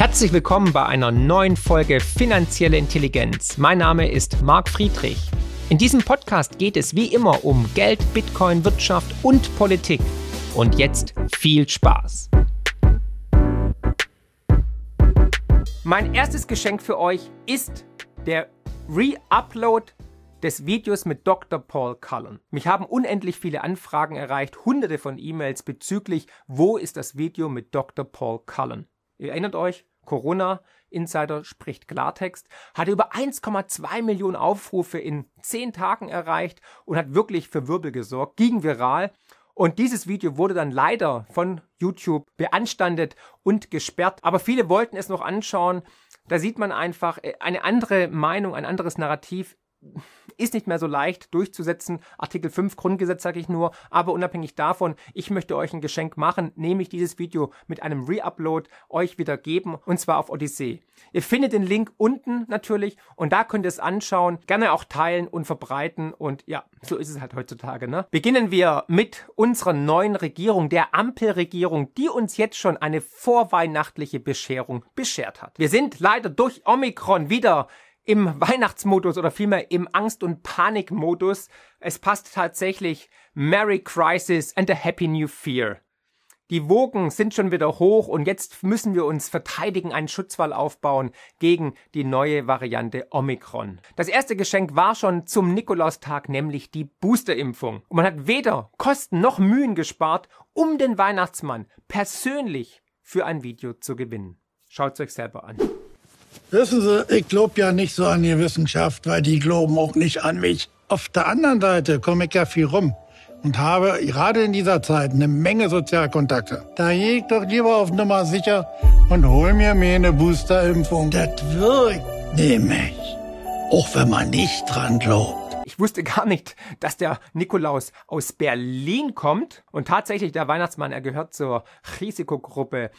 Herzlich willkommen bei einer neuen Folge Finanzielle Intelligenz. Mein Name ist Marc Friedrich. In diesem Podcast geht es wie immer um Geld, Bitcoin, Wirtschaft und Politik. Und jetzt viel Spaß. Mein erstes Geschenk für euch ist der Re-Upload des Videos mit Dr. Paul Cullen. Mich haben unendlich viele Anfragen erreicht, hunderte von E-Mails bezüglich, wo ist das Video mit Dr. Paul Cullen. Ihr erinnert euch, Corona Insider spricht Klartext, hatte über 1,2 Millionen Aufrufe in 10 Tagen erreicht und hat wirklich für Wirbel gesorgt, ging viral. Und dieses Video wurde dann leider von YouTube beanstandet und gesperrt. Aber viele wollten es noch anschauen. Da sieht man einfach äh, eine andere Meinung, ein anderes Narrativ ist nicht mehr so leicht durchzusetzen. Artikel 5 Grundgesetz sage ich nur, aber unabhängig davon, ich möchte euch ein Geschenk machen, nämlich dieses Video mit einem Reupload euch wieder geben und zwar auf Odyssee. Ihr findet den Link unten natürlich und da könnt ihr es anschauen, gerne auch teilen und verbreiten und ja, so ist es halt heutzutage, ne? Beginnen wir mit unserer neuen Regierung, der Ampelregierung, die uns jetzt schon eine vorweihnachtliche Bescherung beschert hat. Wir sind leider durch Omikron wieder im Weihnachtsmodus oder vielmehr im Angst- und Panikmodus. Es passt tatsächlich Merry Crisis and a Happy New Fear. Die Wogen sind schon wieder hoch und jetzt müssen wir uns verteidigen, einen Schutzwall aufbauen gegen die neue Variante Omikron. Das erste Geschenk war schon zum Nikolaustag, nämlich die Boosterimpfung. Und man hat weder Kosten noch Mühen gespart, um den Weihnachtsmann persönlich für ein Video zu gewinnen. Schaut es euch selber an. Wissen Sie, ich glaube ja nicht so an die Wissenschaft, weil die glauben auch nicht an mich. Auf der anderen Seite komme ich ja viel rum und habe gerade in dieser Zeit eine Menge Sozialkontakte. Da gehe ich doch lieber auf Nummer sicher und hol mir mir eine Boosterimpfung. Das wirkt nämlich, auch wenn man nicht dran glaubt. Ich wusste gar nicht, dass der Nikolaus aus Berlin kommt. Und tatsächlich, der Weihnachtsmann, er gehört zur Risikogruppe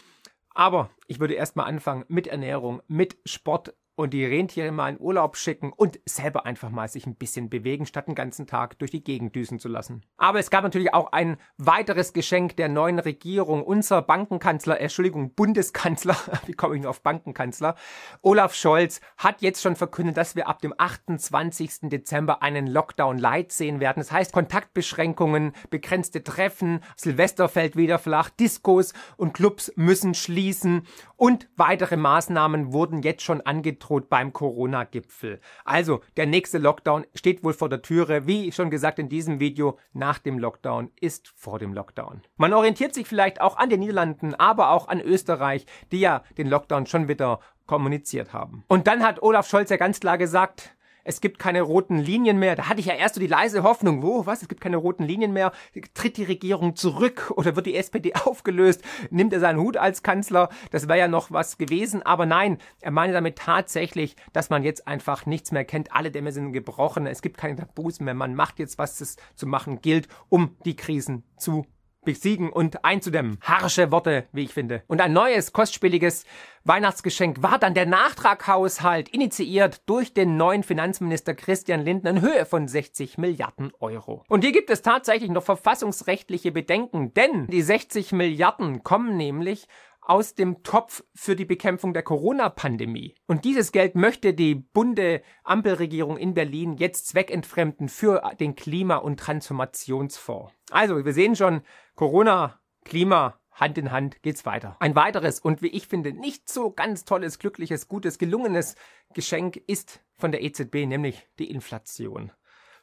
aber ich würde erstmal anfangen mit Ernährung, mit Sport und die Rentiere mal in Urlaub schicken und selber einfach mal sich ein bisschen bewegen, statt den ganzen Tag durch die Gegend düsen zu lassen. Aber es gab natürlich auch ein weiteres Geschenk der neuen Regierung. Unser Bankenkanzler, Entschuldigung, Bundeskanzler, wie komme ich nur auf Bankenkanzler, Olaf Scholz hat jetzt schon verkündet, dass wir ab dem 28. Dezember einen Lockdown Light sehen werden. Das heißt Kontaktbeschränkungen, begrenzte Treffen, Silvester fällt wieder flach, Diskos und Clubs müssen schließen und weitere Maßnahmen wurden jetzt schon angedroht droht beim Corona-Gipfel. Also, der nächste Lockdown steht wohl vor der Türe. Wie schon gesagt in diesem Video, nach dem Lockdown ist vor dem Lockdown. Man orientiert sich vielleicht auch an den Niederlanden, aber auch an Österreich, die ja den Lockdown schon wieder kommuniziert haben. Und dann hat Olaf Scholz ja ganz klar gesagt, es gibt keine roten Linien mehr. Da hatte ich ja erst so die leise Hoffnung, wo, was, es gibt keine roten Linien mehr. Tritt die Regierung zurück oder wird die SPD aufgelöst? Nimmt er seinen Hut als Kanzler? Das wäre ja noch was gewesen. Aber nein, er meine damit tatsächlich, dass man jetzt einfach nichts mehr kennt. Alle Dämme sind gebrochen. Es gibt keine Tabus mehr. Man macht jetzt, was es zu machen gilt, um die Krisen zu besiegen und einzudämmen. Harsche Worte, wie ich finde. Und ein neues, kostspieliges Weihnachtsgeschenk war dann der Nachtraghaushalt, initiiert durch den neuen Finanzminister Christian Lindner in Höhe von 60 Milliarden Euro. Und hier gibt es tatsächlich noch verfassungsrechtliche Bedenken, denn die 60 Milliarden kommen nämlich aus dem Topf für die Bekämpfung der Corona-Pandemie. Und dieses Geld möchte die bunde Ampelregierung in Berlin jetzt zweckentfremden für den Klima- und Transformationsfonds. Also, wir sehen schon, Corona, Klima, Hand in Hand geht's weiter. Ein weiteres und wie ich finde nicht so ganz tolles, glückliches, gutes, gelungenes Geschenk ist von der EZB, nämlich die Inflation.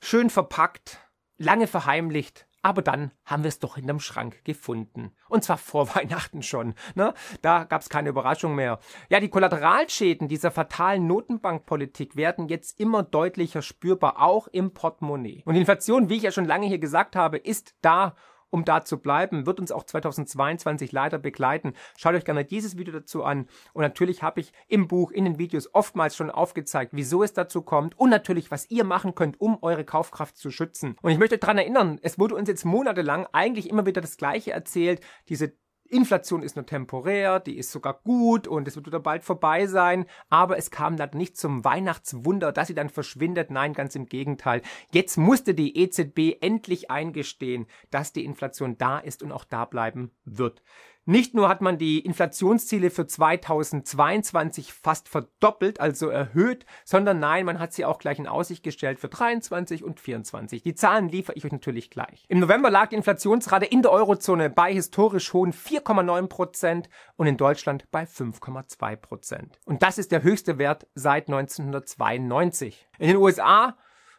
Schön verpackt, lange verheimlicht, aber dann haben wir es doch hinterm Schrank gefunden. Und zwar vor Weihnachten schon. Ne? Da gab es keine Überraschung mehr. Ja, die Kollateralschäden dieser fatalen Notenbankpolitik werden jetzt immer deutlicher spürbar, auch im Portemonnaie. Und Inflation, wie ich ja schon lange hier gesagt habe, ist da um da zu bleiben, wird uns auch 2022 leider begleiten. Schaut euch gerne dieses Video dazu an. Und natürlich habe ich im Buch, in den Videos oftmals schon aufgezeigt, wieso es dazu kommt und natürlich, was ihr machen könnt, um eure Kaufkraft zu schützen. Und ich möchte daran erinnern, es wurde uns jetzt monatelang eigentlich immer wieder das Gleiche erzählt, diese Inflation ist nur temporär, die ist sogar gut und es wird wieder bald vorbei sein, aber es kam dann nicht zum Weihnachtswunder, dass sie dann verschwindet. Nein, ganz im Gegenteil. Jetzt musste die EZB endlich eingestehen, dass die Inflation da ist und auch da bleiben wird. Nicht nur hat man die Inflationsziele für 2022 fast verdoppelt, also erhöht, sondern nein, man hat sie auch gleich in Aussicht gestellt für 23 und 24. Die Zahlen liefere ich euch natürlich gleich. Im November lag die Inflationsrate in der Eurozone bei historisch hohen 4,9 Prozent und in Deutschland bei 5,2 Prozent. Und das ist der höchste Wert seit 1992. In den USA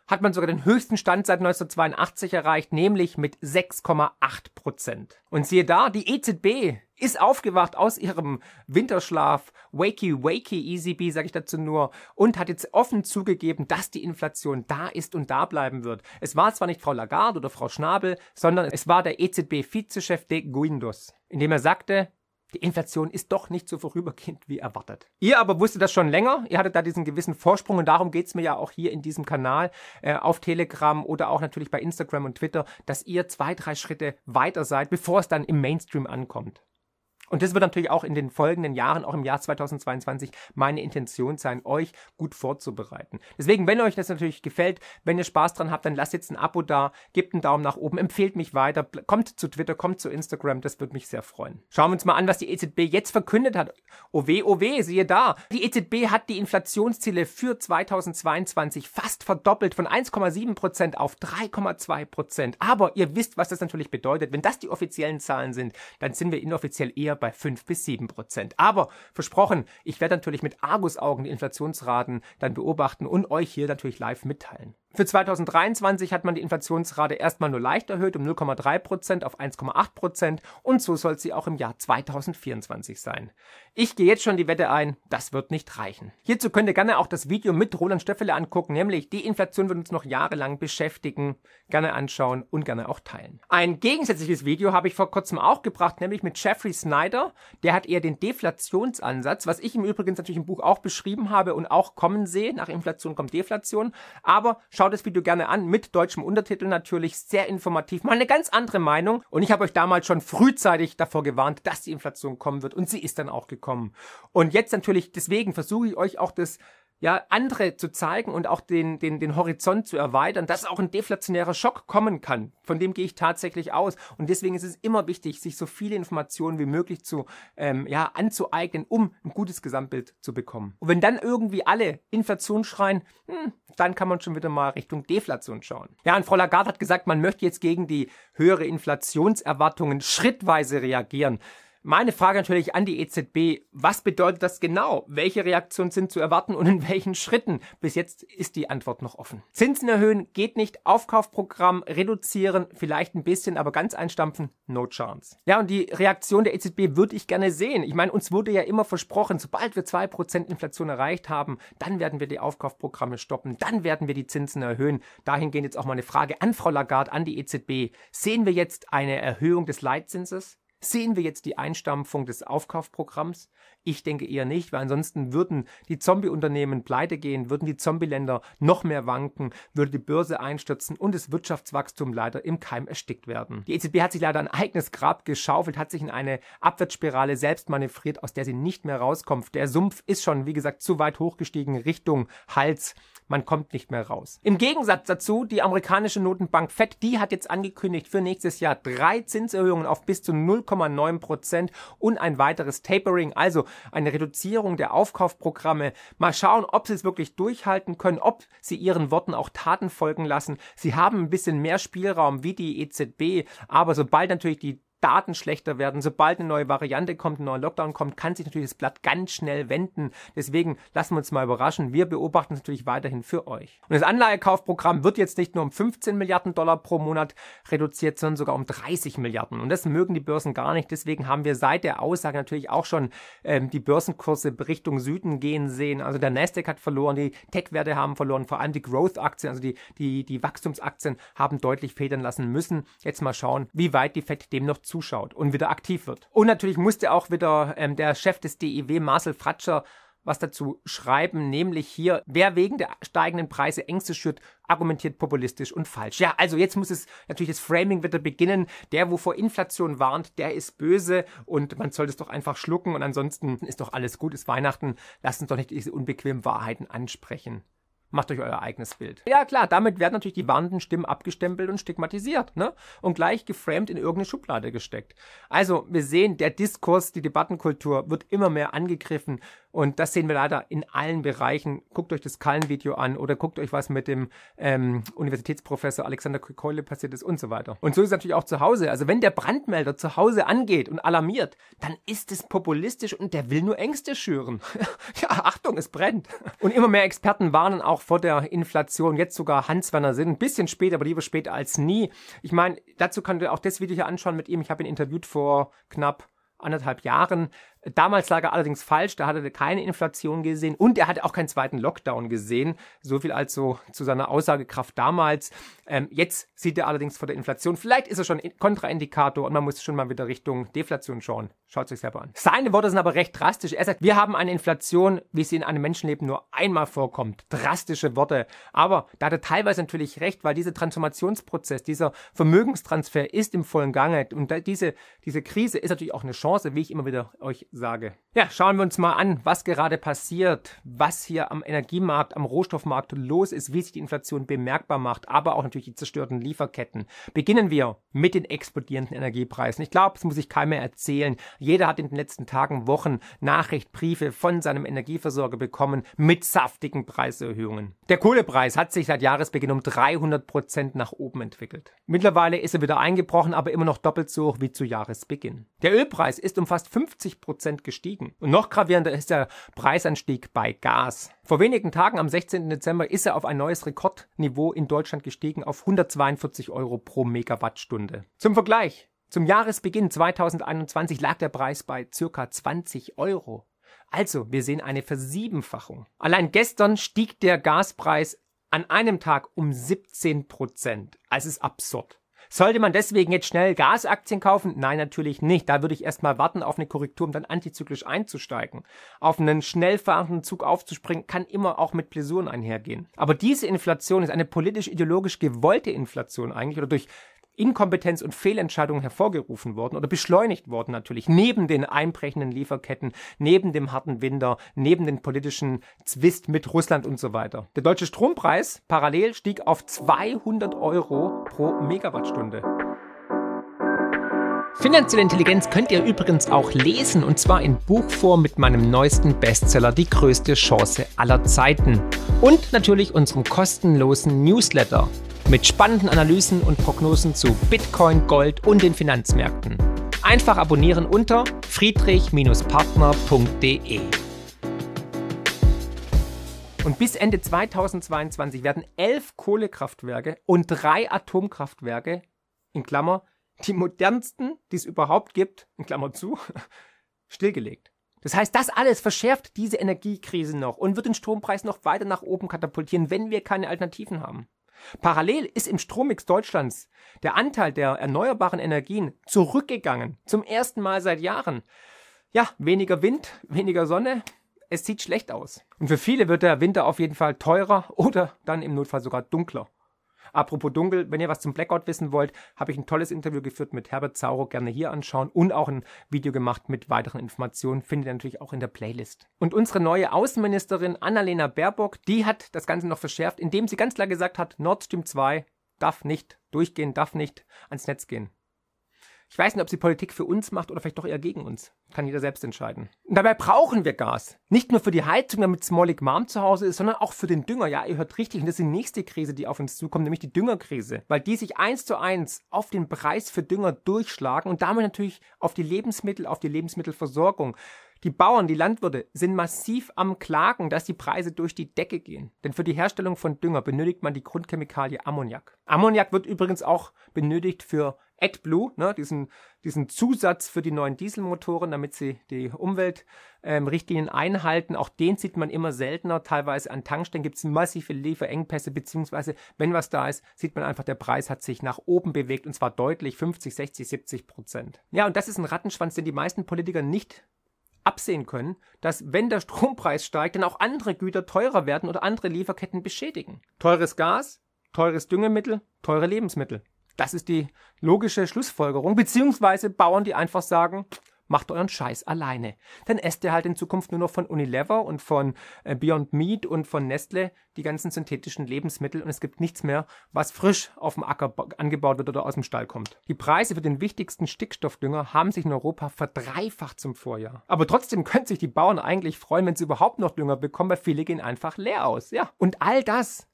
hat man sogar den höchsten Stand seit 1982 erreicht, nämlich mit 6,8 Prozent. Und siehe da, die EZB ist aufgewacht aus ihrem Winterschlaf, wakey wakey EZB, sage ich dazu nur, und hat jetzt offen zugegeben, dass die Inflation da ist und da bleiben wird. Es war zwar nicht Frau Lagarde oder Frau Schnabel, sondern es war der EZB-Vizechef de Guindos, indem er sagte, die Inflation ist doch nicht so vorübergehend wie erwartet. Ihr aber wusstet das schon länger. Ihr hattet da diesen gewissen Vorsprung und darum geht's mir ja auch hier in diesem Kanal äh, auf Telegram oder auch natürlich bei Instagram und Twitter, dass ihr zwei, drei Schritte weiter seid, bevor es dann im Mainstream ankommt. Und das wird natürlich auch in den folgenden Jahren, auch im Jahr 2022, meine Intention sein, euch gut vorzubereiten. Deswegen, wenn euch das natürlich gefällt, wenn ihr Spaß dran habt, dann lasst jetzt ein Abo da, gebt einen Daumen nach oben, empfehlt mich weiter, kommt zu Twitter, kommt zu Instagram, das würde mich sehr freuen. Schauen wir uns mal an, was die EZB jetzt verkündet hat. Oh weh, oh weh, siehe da. Die EZB hat die Inflationsziele für 2022 fast verdoppelt von 1,7 Prozent auf 3,2 Prozent. Aber ihr wisst, was das natürlich bedeutet. Wenn das die offiziellen Zahlen sind, dann sind wir inoffiziell eher bei 5 bis 7 Prozent. Aber versprochen, ich werde natürlich mit Argusaugen die Inflationsraten dann beobachten und euch hier natürlich live mitteilen. Für 2023 hat man die Inflationsrate erstmal nur leicht erhöht um 0,3 Prozent auf 1,8 Prozent und so soll sie auch im Jahr 2024 sein. Ich gehe jetzt schon die Wette ein, das wird nicht reichen. Hierzu könnt ihr gerne auch das Video mit Roland Stöffele angucken, nämlich die Inflation wird uns noch jahrelang beschäftigen. Gerne anschauen und gerne auch teilen. Ein gegensätzliches Video habe ich vor kurzem auch gebracht, nämlich mit Jeffrey Snyder. Der hat eher den Deflationsansatz, was ich im Übrigen natürlich im Buch auch beschrieben habe und auch kommen sehe. Nach Inflation kommt Deflation. Aber Schaut das Video gerne an, mit deutschem Untertitel natürlich, sehr informativ, mal eine ganz andere Meinung. Und ich habe euch damals schon frühzeitig davor gewarnt, dass die Inflation kommen wird und sie ist dann auch gekommen. Und jetzt natürlich, deswegen versuche ich euch auch das ja, andere zu zeigen und auch den, den, den Horizont zu erweitern, dass auch ein deflationärer Schock kommen kann. Von dem gehe ich tatsächlich aus. Und deswegen ist es immer wichtig, sich so viele Informationen wie möglich zu, ähm, ja, anzueignen, um ein gutes Gesamtbild zu bekommen. Und wenn dann irgendwie alle Inflation schreien, hm, dann kann man schon wieder mal Richtung Deflation schauen. Ja, und Frau Lagarde hat gesagt, man möchte jetzt gegen die höhere Inflationserwartungen schrittweise reagieren. Meine Frage natürlich an die EZB, was bedeutet das genau? Welche Reaktionen sind zu erwarten und in welchen Schritten? Bis jetzt ist die Antwort noch offen. Zinsen erhöhen geht nicht, Aufkaufprogramm reduzieren, vielleicht ein bisschen, aber ganz einstampfen, no chance. Ja, und die Reaktion der EZB würde ich gerne sehen. Ich meine, uns wurde ja immer versprochen, sobald wir zwei Prozent Inflation erreicht haben, dann werden wir die Aufkaufprogramme stoppen, dann werden wir die Zinsen erhöhen. Dahingehend jetzt auch mal eine Frage an Frau Lagarde, an die EZB. Sehen wir jetzt eine Erhöhung des Leitzinses? Sehen wir jetzt die Einstampfung des Aufkaufprogramms? Ich denke eher nicht, weil ansonsten würden die Zombie-Unternehmen pleite gehen, würden die Zombie-Länder noch mehr wanken, würde die Börse einstürzen und das Wirtschaftswachstum leider im Keim erstickt werden. Die EZB hat sich leider ein eigenes Grab geschaufelt, hat sich in eine Abwärtsspirale selbst manövriert, aus der sie nicht mehr rauskommt. Der Sumpf ist schon, wie gesagt, zu weit hochgestiegen Richtung Hals man kommt nicht mehr raus. Im Gegensatz dazu, die amerikanische Notenbank Fed, die hat jetzt angekündigt für nächstes Jahr drei Zinserhöhungen auf bis zu 0,9 Prozent und ein weiteres Tapering, also eine Reduzierung der Aufkaufprogramme. Mal schauen, ob sie es wirklich durchhalten können, ob sie ihren Worten auch Taten folgen lassen. Sie haben ein bisschen mehr Spielraum wie die EZB, aber sobald natürlich die Daten schlechter werden. Sobald eine neue Variante kommt, ein neuer Lockdown kommt, kann sich natürlich das Blatt ganz schnell wenden. Deswegen lassen wir uns mal überraschen. Wir beobachten es natürlich weiterhin für euch. Und das Anleihekaufprogramm wird jetzt nicht nur um 15 Milliarden Dollar pro Monat reduziert, sondern sogar um 30 Milliarden. Und das mögen die Börsen gar nicht. Deswegen haben wir seit der Aussage natürlich auch schon ähm, die Börsenkurse Richtung Süden gehen sehen. Also der Nasdaq hat verloren, die Tech-Werte haben verloren, vor allem die Growth-Aktien, also die, die, die Wachstumsaktien haben deutlich federn lassen müssen. Jetzt mal schauen, wie weit die FED dem noch zuschaut und wieder aktiv wird. Und natürlich musste auch wieder ähm, der Chef des DIW, Marcel Fratscher, was dazu schreiben, nämlich hier, wer wegen der steigenden Preise Ängste schürt, argumentiert populistisch und falsch. Ja, also jetzt muss es natürlich das Framing wieder beginnen. Der, wo vor Inflation warnt, der ist böse und man soll das doch einfach schlucken und ansonsten ist doch alles gut, ist Weihnachten. Lasst uns doch nicht diese unbequemen Wahrheiten ansprechen. Macht euch euer eigenes Bild. Ja klar, damit werden natürlich die warnenden Stimmen abgestempelt und stigmatisiert, ne? Und gleich geframed in irgendeine Schublade gesteckt. Also, wir sehen, der Diskurs, die Debattenkultur wird immer mehr angegriffen und das sehen wir leider in allen Bereichen. Guckt euch das Kallen-Video an oder guckt euch was mit dem ähm, Universitätsprofessor Alexander Keule passiert ist und so weiter. Und so ist es natürlich auch zu Hause. Also wenn der Brandmelder zu Hause angeht und alarmiert, dann ist es populistisch und der will nur Ängste schüren. ja, Achtung, es brennt. Und immer mehr Experten warnen auch vor der Inflation. Jetzt sogar Hans-Werner Sinn. Ein bisschen später, aber lieber später als nie. Ich meine, dazu könnt ihr auch das Video hier anschauen mit ihm. Ich habe ihn interviewt vor knapp anderthalb Jahren. Damals lag er allerdings falsch, da hatte er keine Inflation gesehen und er hatte auch keinen zweiten Lockdown gesehen. So viel also zu seiner Aussagekraft damals. Ähm, jetzt sieht er allerdings vor der Inflation. Vielleicht ist er schon Kontraindikator und man muss schon mal wieder Richtung Deflation schauen. Schaut sich selber an. Seine Worte sind aber recht drastisch. Er sagt, wir haben eine Inflation, wie sie in einem Menschenleben nur einmal vorkommt. Drastische Worte. Aber da hat er teilweise natürlich recht, weil dieser Transformationsprozess, dieser Vermögenstransfer ist im vollen Gange und diese, diese Krise ist natürlich auch eine Chance, wie ich immer wieder euch sage. Ja, schauen wir uns mal an, was gerade passiert, was hier am Energiemarkt, am Rohstoffmarkt los ist, wie sich die Inflation bemerkbar macht, aber auch natürlich die zerstörten Lieferketten. Beginnen wir mit den explodierenden Energiepreisen. Ich glaube, das muss ich keinem mehr erzählen. Jeder hat in den letzten Tagen, Wochen Nachricht, Briefe von seinem Energieversorger bekommen mit saftigen Preiserhöhungen. Der Kohlepreis hat sich seit Jahresbeginn um 300 Prozent nach oben entwickelt. Mittlerweile ist er wieder eingebrochen, aber immer noch doppelt so hoch wie zu Jahresbeginn. Der Ölpreis ist um fast 50 Prozent Prozent gestiegen. Und noch gravierender ist der Preisanstieg bei Gas. Vor wenigen Tagen, am 16. Dezember, ist er auf ein neues Rekordniveau in Deutschland gestiegen auf 142 Euro pro Megawattstunde. Zum Vergleich. Zum Jahresbeginn 2021 lag der Preis bei circa 20 Euro. Also, wir sehen eine Versiebenfachung. Allein gestern stieg der Gaspreis an einem Tag um 17 Prozent. Also, es ist absurd. Sollte man deswegen jetzt schnell Gasaktien kaufen? Nein, natürlich nicht. Da würde ich erstmal warten auf eine Korrektur, um dann antizyklisch einzusteigen. Auf einen schnell fahrenden Zug aufzuspringen, kann immer auch mit Blessuren einhergehen. Aber diese Inflation ist eine politisch-ideologisch gewollte Inflation eigentlich oder durch Inkompetenz und Fehlentscheidungen hervorgerufen worden oder beschleunigt worden natürlich, neben den einbrechenden Lieferketten, neben dem harten Winter, neben den politischen Zwist mit Russland und so weiter. Der deutsche Strompreis parallel stieg auf 200 Euro pro Megawattstunde. Finanzielle Intelligenz könnt ihr übrigens auch lesen und zwar in Buchform mit meinem neuesten Bestseller Die größte Chance aller Zeiten und natürlich unserem kostenlosen Newsletter mit spannenden Analysen und Prognosen zu Bitcoin, Gold und den Finanzmärkten. Einfach abonnieren unter friedrich-partner.de. Und bis Ende 2022 werden elf Kohlekraftwerke und drei Atomkraftwerke, in Klammer, die modernsten, die es überhaupt gibt, in Klammer zu, stillgelegt. Das heißt, das alles verschärft diese Energiekrise noch und wird den Strompreis noch weiter nach oben katapultieren, wenn wir keine Alternativen haben. Parallel ist im Strommix Deutschlands der Anteil der erneuerbaren Energien zurückgegangen. Zum ersten Mal seit Jahren. Ja, weniger Wind, weniger Sonne. Es sieht schlecht aus. Und für viele wird der Winter auf jeden Fall teurer oder dann im Notfall sogar dunkler. Apropos dunkel, wenn ihr was zum Blackout wissen wollt, habe ich ein tolles Interview geführt mit Herbert Zauro, gerne hier anschauen und auch ein Video gemacht mit weiteren Informationen, findet ihr natürlich auch in der Playlist. Und unsere neue Außenministerin Annalena Baerbock, die hat das Ganze noch verschärft, indem sie ganz klar gesagt hat, Nord Stream 2 darf nicht durchgehen, darf nicht ans Netz gehen. Ich weiß nicht, ob sie Politik für uns macht oder vielleicht doch eher gegen uns. Kann jeder selbst entscheiden. Und dabei brauchen wir Gas. Nicht nur für die Heizung, damit es mollig warm zu Hause ist, sondern auch für den Dünger. Ja, ihr hört richtig. Und das ist die nächste Krise, die auf uns zukommt, nämlich die Düngerkrise. Weil die sich eins zu eins auf den Preis für Dünger durchschlagen und damit natürlich auf die Lebensmittel, auf die Lebensmittelversorgung. Die Bauern, die Landwirte sind massiv am Klagen, dass die Preise durch die Decke gehen. Denn für die Herstellung von Dünger benötigt man die Grundchemikalie Ammoniak. Ammoniak wird übrigens auch benötigt für AdBlue, ne, diesen, diesen Zusatz für die neuen Dieselmotoren, damit sie die Umweltrichtlinien ähm, einhalten. Auch den sieht man immer seltener. Teilweise an Tankstellen gibt es massive Lieferengpässe, beziehungsweise wenn was da ist, sieht man einfach, der Preis hat sich nach oben bewegt und zwar deutlich 50, 60, 70 Prozent. Ja, und das ist ein Rattenschwanz, den die meisten Politiker nicht absehen können, dass wenn der Strompreis steigt, dann auch andere Güter teurer werden oder andere Lieferketten beschädigen. Teures Gas, teures Düngemittel, teure Lebensmittel. Das ist die logische Schlussfolgerung, beziehungsweise Bauern, die einfach sagen, macht euren Scheiß alleine. Dann esst ihr halt in Zukunft nur noch von Unilever und von äh, Beyond Meat und von Nestle die ganzen synthetischen Lebensmittel und es gibt nichts mehr, was frisch auf dem Acker angebaut wird oder aus dem Stall kommt. Die Preise für den wichtigsten Stickstoffdünger haben sich in Europa verdreifacht zum Vorjahr. Aber trotzdem können sich die Bauern eigentlich freuen, wenn sie überhaupt noch Dünger bekommen, weil viele gehen einfach leer aus. Ja. Und all das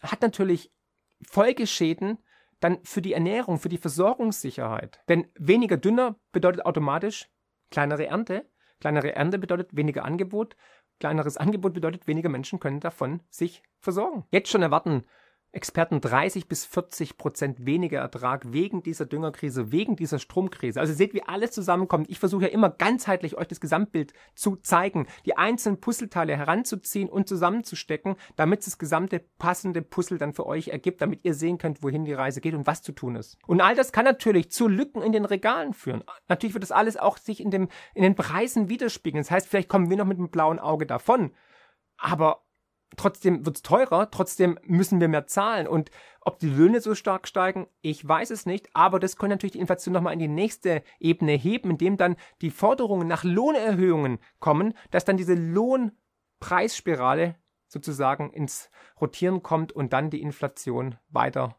hat natürlich Folgeschäden dann für die Ernährung, für die Versorgungssicherheit. Denn weniger Dünner bedeutet automatisch kleinere Ernte. Kleinere Ernte bedeutet weniger Angebot. Kleineres Angebot bedeutet, weniger Menschen können davon sich versorgen. Jetzt schon erwarten Experten 30 bis 40 Prozent weniger Ertrag wegen dieser Düngerkrise, wegen dieser Stromkrise. Also seht, wie alles zusammenkommt. Ich versuche ja immer ganzheitlich euch das Gesamtbild zu zeigen, die einzelnen Puzzleteile heranzuziehen und zusammenzustecken, damit das gesamte passende Puzzle dann für euch ergibt, damit ihr sehen könnt, wohin die Reise geht und was zu tun ist. Und all das kann natürlich zu Lücken in den Regalen führen. Natürlich wird das alles auch sich in, dem, in den Preisen widerspiegeln. Das heißt, vielleicht kommen wir noch mit einem blauen Auge davon. Aber trotzdem wird's teurer, trotzdem müssen wir mehr zahlen. Und ob die Löhne so stark steigen, ich weiß es nicht, aber das könnte natürlich die Inflation nochmal in die nächste Ebene heben, indem dann die Forderungen nach Lohnerhöhungen kommen, dass dann diese Lohnpreisspirale sozusagen ins Rotieren kommt und dann die Inflation weiter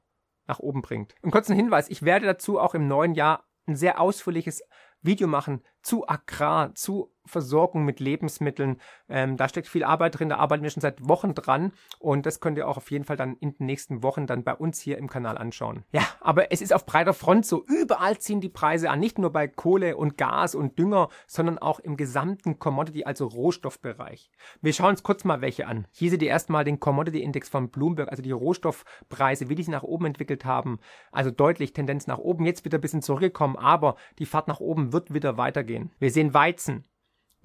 nach oben bringt. Einen kurzen Hinweis, ich werde dazu auch im neuen Jahr ein sehr ausführliches Video machen zu Agrar, zu Versorgung mit Lebensmitteln. Ähm, da steckt viel Arbeit drin, da arbeiten wir schon seit Wochen dran und das könnt ihr auch auf jeden Fall dann in den nächsten Wochen dann bei uns hier im Kanal anschauen. Ja, aber es ist auf breiter Front so, überall ziehen die Preise an, nicht nur bei Kohle und Gas und Dünger, sondern auch im gesamten Commodity, also Rohstoffbereich. Wir schauen uns kurz mal welche an. Hier seht ihr erstmal den Commodity Index von Bloomberg, also die Rohstoffpreise, wie die sich nach oben entwickelt haben. Also deutlich Tendenz nach oben, jetzt wieder ein bisschen zurückgekommen, aber die Fahrt nach oben wird wieder weitergehen. Wir sehen Weizen,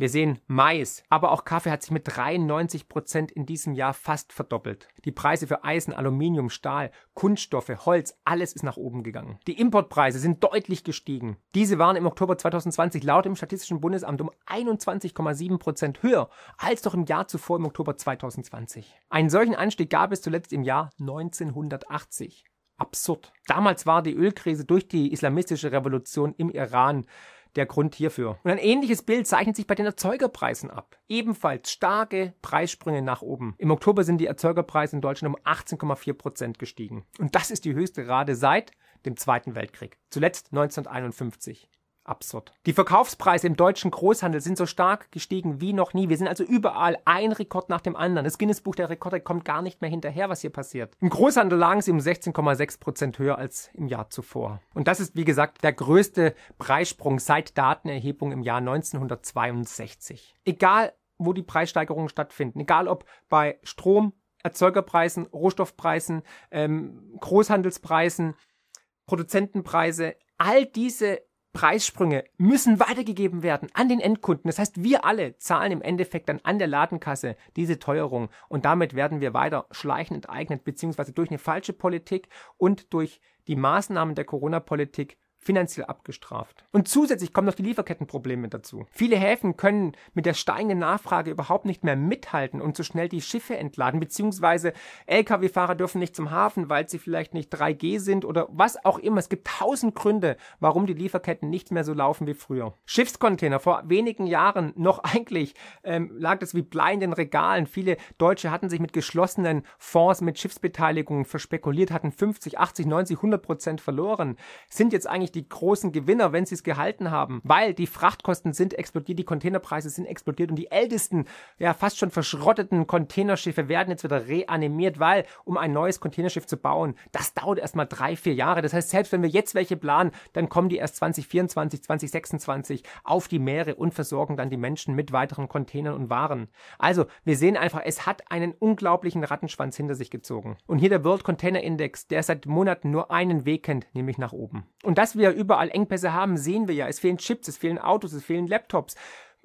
wir sehen Mais, aber auch Kaffee hat sich mit 93 Prozent in diesem Jahr fast verdoppelt. Die Preise für Eisen, Aluminium, Stahl, Kunststoffe, Holz, alles ist nach oben gegangen. Die Importpreise sind deutlich gestiegen. Diese waren im Oktober 2020 laut dem Statistischen Bundesamt um 21,7 Prozent höher als doch im Jahr zuvor im Oktober 2020. Einen solchen Anstieg gab es zuletzt im Jahr 1980. Absurd. Damals war die Ölkrise durch die islamistische Revolution im Iran der Grund hierfür. Und ein ähnliches Bild zeichnet sich bei den Erzeugerpreisen ab. Ebenfalls starke Preissprünge nach oben. Im Oktober sind die Erzeugerpreise in Deutschland um 18,4 Prozent gestiegen. Und das ist die höchste Rate seit dem Zweiten Weltkrieg. Zuletzt 1951 absurd. Die Verkaufspreise im deutschen Großhandel sind so stark gestiegen wie noch nie. Wir sind also überall ein Rekord nach dem anderen. Das Guinness-Buch der Rekorde kommt gar nicht mehr hinterher, was hier passiert. Im Großhandel lagen sie um 16,6 Prozent höher als im Jahr zuvor. Und das ist, wie gesagt, der größte Preissprung seit Datenerhebung im Jahr 1962. Egal, wo die Preissteigerungen stattfinden, egal ob bei Strom, Erzeugerpreisen, Rohstoffpreisen, ähm, Großhandelspreisen, Produzentenpreise, all diese Preissprünge müssen weitergegeben werden an den Endkunden. Das heißt, wir alle zahlen im Endeffekt dann an der Ladenkasse diese Teuerung und damit werden wir weiter schleichend enteignet, beziehungsweise durch eine falsche Politik und durch die Maßnahmen der Corona-Politik finanziell abgestraft. Und zusätzlich kommen noch die Lieferkettenprobleme dazu. Viele Häfen können mit der steigenden Nachfrage überhaupt nicht mehr mithalten und so schnell die Schiffe entladen, beziehungsweise Lkw-Fahrer dürfen nicht zum Hafen, weil sie vielleicht nicht 3G sind oder was auch immer. Es gibt tausend Gründe, warum die Lieferketten nicht mehr so laufen wie früher. Schiffscontainer vor wenigen Jahren noch eigentlich ähm, lag das wie Blei in den Regalen. Viele Deutsche hatten sich mit geschlossenen Fonds mit Schiffsbeteiligungen verspekuliert, hatten 50, 80, 90, 100 Prozent verloren, sind jetzt eigentlich eigentlich die großen Gewinner, wenn sie es gehalten haben, weil die Frachtkosten sind explodiert, die Containerpreise sind explodiert und die ältesten, ja fast schon verschrotteten Containerschiffe werden jetzt wieder reanimiert, weil um ein neues Containerschiff zu bauen, das dauert erstmal drei, vier Jahre. Das heißt, selbst wenn wir jetzt welche planen, dann kommen die erst 2024, 2026 auf die Meere und versorgen dann die Menschen mit weiteren Containern und Waren. Also, wir sehen einfach, es hat einen unglaublichen Rattenschwanz hinter sich gezogen. Und hier der World Container Index, der seit Monaten nur einen Weg kennt, nämlich nach oben. Und das wir überall Engpässe haben, sehen wir ja. Es fehlen Chips, es fehlen Autos, es fehlen Laptops.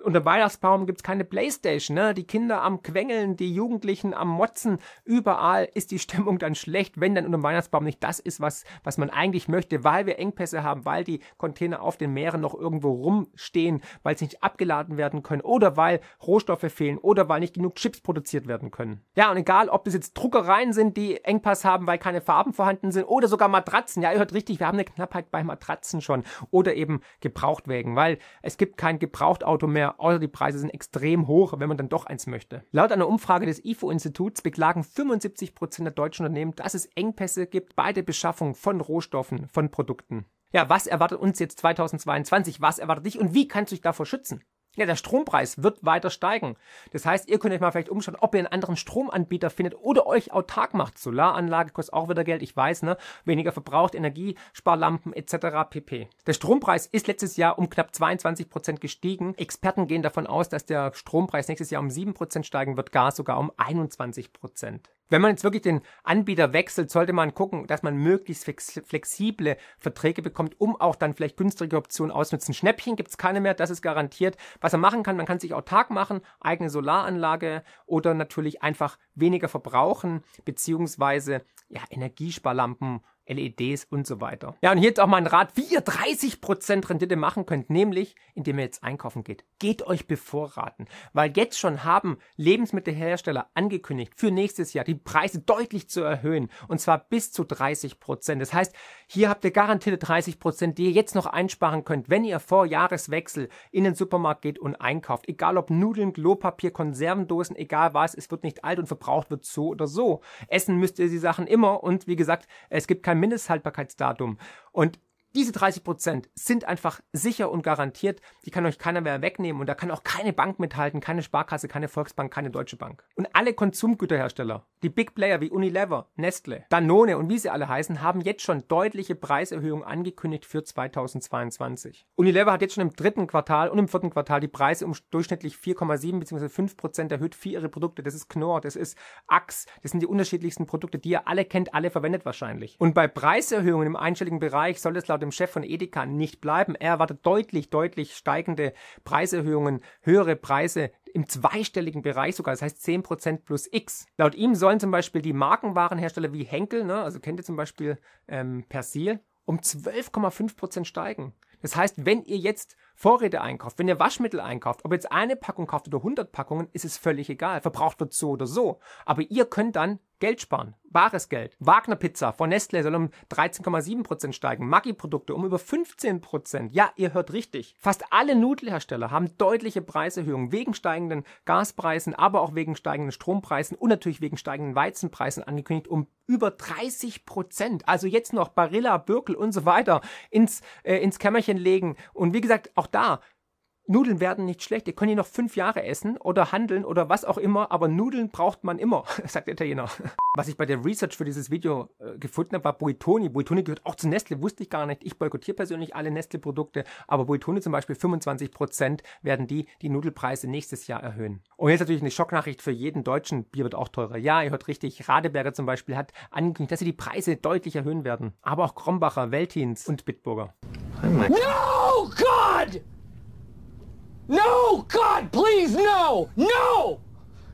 Unter Weihnachtsbaum gibt's keine Playstation, ne? Die Kinder am Quengeln, die Jugendlichen am Motzen, überall ist die Stimmung dann schlecht, wenn dann unter Weihnachtsbaum nicht das ist, was, was man eigentlich möchte, weil wir Engpässe haben, weil die Container auf den Meeren noch irgendwo rumstehen, weil sie nicht abgeladen werden können oder weil Rohstoffe fehlen oder weil nicht genug Chips produziert werden können. Ja, und egal, ob das jetzt Druckereien sind, die Engpass haben, weil keine Farben vorhanden sind oder sogar Matratzen. Ja, ihr hört richtig, wir haben eine Knappheit bei Matratzen schon oder eben Gebrauchtwägen, weil es gibt kein Gebrauchtauto mehr außer die Preise sind extrem hoch, wenn man dann doch eins möchte. Laut einer Umfrage des IFO-Instituts beklagen 75 Prozent der deutschen Unternehmen, dass es Engpässe gibt bei der Beschaffung von Rohstoffen, von Produkten. Ja, was erwartet uns jetzt 2022? Was erwartet dich und wie kannst du dich davor schützen? Ja, der Strompreis wird weiter steigen. Das heißt, ihr könnt euch mal vielleicht umschauen, ob ihr einen anderen Stromanbieter findet oder euch autark macht. Solaranlage kostet auch wieder Geld, ich weiß, ne? Weniger verbraucht, Energiesparlampen etc. pp. Der Strompreis ist letztes Jahr um knapp 22 Prozent gestiegen. Experten gehen davon aus, dass der Strompreis nächstes Jahr um 7 Prozent steigen wird, Gas sogar um 21 Prozent. Wenn man jetzt wirklich den Anbieter wechselt, sollte man gucken, dass man möglichst flexible Verträge bekommt, um auch dann vielleicht günstige Optionen auszunutzen. Schnäppchen gibt es keine mehr, das ist garantiert. Was man machen kann, man kann sich autark machen, eigene Solaranlage oder natürlich einfach weniger verbrauchen, beziehungsweise ja, Energiesparlampen LEDs und so weiter. Ja, und hier jetzt auch mal ein Rat, wie ihr 30% Rendite machen könnt, nämlich indem ihr jetzt einkaufen geht. Geht euch bevorraten, weil jetzt schon haben Lebensmittelhersteller angekündigt, für nächstes Jahr die Preise deutlich zu erhöhen und zwar bis zu 30%. Das heißt, hier habt ihr garantierte 30%, die ihr jetzt noch einsparen könnt, wenn ihr vor Jahreswechsel in den Supermarkt geht und einkauft. Egal ob Nudeln, Klopapier, Konservendosen, egal was, es wird nicht alt und verbraucht wird so oder so. Essen müsst ihr die Sachen immer und wie gesagt, es gibt kein Mindesthaltbarkeitsdatum. Und diese 30 Prozent sind einfach sicher und garantiert. Die kann euch keiner mehr wegnehmen und da kann auch keine Bank mithalten, keine Sparkasse, keine Volksbank, keine Deutsche Bank. Und alle Konsumgüterhersteller, die Big Player wie Unilever, Nestle, Danone und wie sie alle heißen, haben jetzt schon deutliche Preiserhöhungen angekündigt für 2022. Unilever hat jetzt schon im dritten Quartal und im vierten Quartal die Preise um durchschnittlich 4,7 bzw. 5 Prozent erhöht für ihre Produkte. Das ist Knorr, das ist Axe, das sind die unterschiedlichsten Produkte, die ihr alle kennt, alle verwendet wahrscheinlich. Und bei Preiserhöhungen im einstelligen Bereich soll es laut dem Chef von Edeka nicht bleiben. Er erwartet deutlich, deutlich steigende Preiserhöhungen, höhere Preise im zweistelligen Bereich sogar, das heißt 10% plus X. Laut ihm sollen zum Beispiel die Markenwarenhersteller wie Henkel, ne, also kennt ihr zum Beispiel ähm, Persil, um 12,5% steigen. Das heißt, wenn ihr jetzt Vorräte einkauft, wenn ihr Waschmittel einkauft, ob ihr jetzt eine Packung kauft oder 100 Packungen, ist es völlig egal. Verbraucht wird so oder so. Aber ihr könnt dann Geld sparen. Bares Geld. Wagner Pizza von Nestle soll um 13,7% steigen. Maggi-Produkte um über 15%. Ja, ihr hört richtig. Fast alle Nudelhersteller haben deutliche Preiserhöhungen wegen steigenden Gaspreisen, aber auch wegen steigenden Strompreisen und natürlich wegen steigenden Weizenpreisen angekündigt um über 30%. Also jetzt noch Barilla, Birkel und so weiter ins, äh, ins Kämmerchen legen. Und wie gesagt, auch da Nudeln werden nicht schlecht. Ihr könnt die noch fünf Jahre essen oder handeln oder was auch immer, aber Nudeln braucht man immer, sagt der Italiener. Was ich bei der Research für dieses Video äh, gefunden habe, war Buitoni. Buitoni gehört auch zu Nestle, wusste ich gar nicht. Ich boykottiere persönlich alle Nestle-Produkte, aber Buitoni zum Beispiel 25% werden die die Nudelpreise nächstes Jahr erhöhen. Und jetzt natürlich eine Schocknachricht für jeden Deutschen. Bier wird auch teurer. Ja, ihr hört richtig. Radeberger zum Beispiel hat angekündigt, dass sie die Preise deutlich erhöhen werden. Aber auch Krombacher, Weltins und Bitburger. Oh no, God! No! God, please, no! No!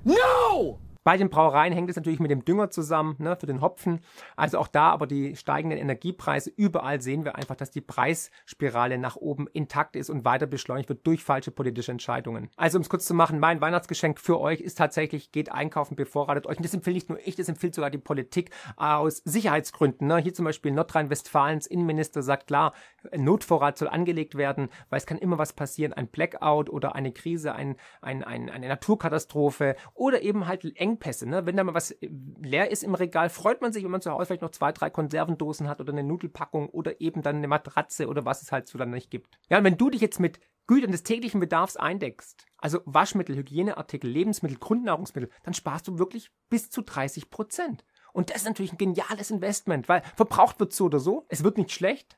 No! Bei den Brauereien hängt es natürlich mit dem Dünger zusammen, ne, für den Hopfen. Also auch da aber die steigenden Energiepreise. Überall sehen wir einfach, dass die Preisspirale nach oben intakt ist und weiter beschleunigt wird durch falsche politische Entscheidungen. Also um es kurz zu machen, mein Weihnachtsgeschenk für euch ist tatsächlich, geht einkaufen, bevorratet euch. Und das empfiehlt nicht nur ich, das empfiehlt sogar die Politik aus Sicherheitsgründen. Ne. Hier zum Beispiel Nordrhein-Westfalens Innenminister sagt, klar, Notvorrat soll angelegt werden, weil es kann immer was passieren, ein Blackout oder eine Krise, ein, ein, ein, eine Naturkatastrophe oder eben halt eng Engpässe. Ne? Wenn da mal was äh, leer ist im Regal, freut man sich, wenn man zu Hause vielleicht noch zwei, drei Konservendosen hat oder eine Nudelpackung oder eben dann eine Matratze oder was es halt so dann nicht gibt. Ja, und wenn du dich jetzt mit Gütern des täglichen Bedarfs eindeckst, also Waschmittel, Hygieneartikel, Lebensmittel, Grundnahrungsmittel, dann sparst du wirklich bis zu 30 Prozent. Und das ist natürlich ein geniales Investment, weil verbraucht wird so oder so, es wird nicht schlecht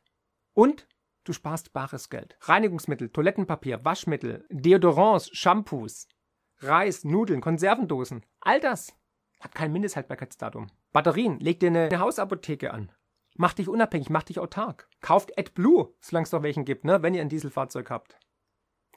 und du sparst bares Geld. Reinigungsmittel, Toilettenpapier, Waschmittel, Deodorants, Shampoos, Reis, Nudeln, Konservendosen, all das hat kein Mindesthaltbarkeitsdatum. Batterien, leg dir eine, eine Hausapotheke an. Mach dich unabhängig, mach dich autark. Kauft AdBlue, solange es noch welchen gibt, ne, wenn ihr ein Dieselfahrzeug habt.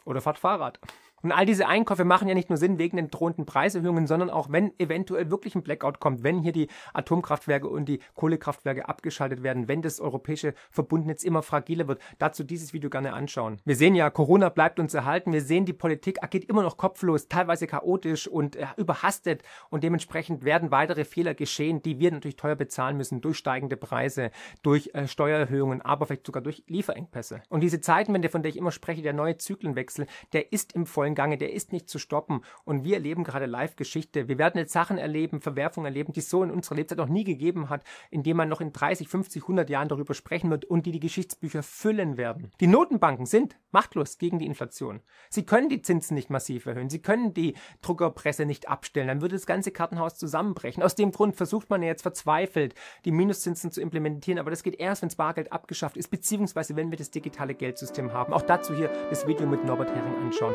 Oder fahrt Fahrrad. Und all diese Einkäufe machen ja nicht nur Sinn wegen den drohenden Preiserhöhungen, sondern auch, wenn eventuell wirklich ein Blackout kommt, wenn hier die Atomkraftwerke und die Kohlekraftwerke abgeschaltet werden, wenn das europäische Verbundnetz immer fragiler wird. Dazu dieses Video gerne anschauen. Wir sehen ja, Corona bleibt uns erhalten. Wir sehen, die Politik agiert immer noch kopflos, teilweise chaotisch und äh, überhastet. Und dementsprechend werden weitere Fehler geschehen, die wir natürlich teuer bezahlen müssen durch steigende Preise, durch äh, Steuererhöhungen, aber vielleicht sogar durch Lieferengpässe. Und diese Zeitenwende, von der ich immer spreche, der neue Zyklenwechsel, der ist im vollen Gange, der ist nicht zu stoppen. Und wir erleben gerade Live-Geschichte. Wir werden jetzt Sachen erleben, Verwerfungen erleben, die es so in unserer Lebzeit noch nie gegeben hat, indem man noch in 30, 50, 100 Jahren darüber sprechen wird und die die Geschichtsbücher füllen werden. Die Notenbanken sind machtlos gegen die Inflation. Sie können die Zinsen nicht massiv erhöhen. Sie können die Druckerpresse nicht abstellen. Dann würde das ganze Kartenhaus zusammenbrechen. Aus dem Grund versucht man ja jetzt verzweifelt, die Minuszinsen zu implementieren. Aber das geht erst, wenn Bargeld abgeschafft ist, beziehungsweise wenn wir das digitale Geldsystem haben. Auch dazu hier das Video mit Norbert Hering anschauen.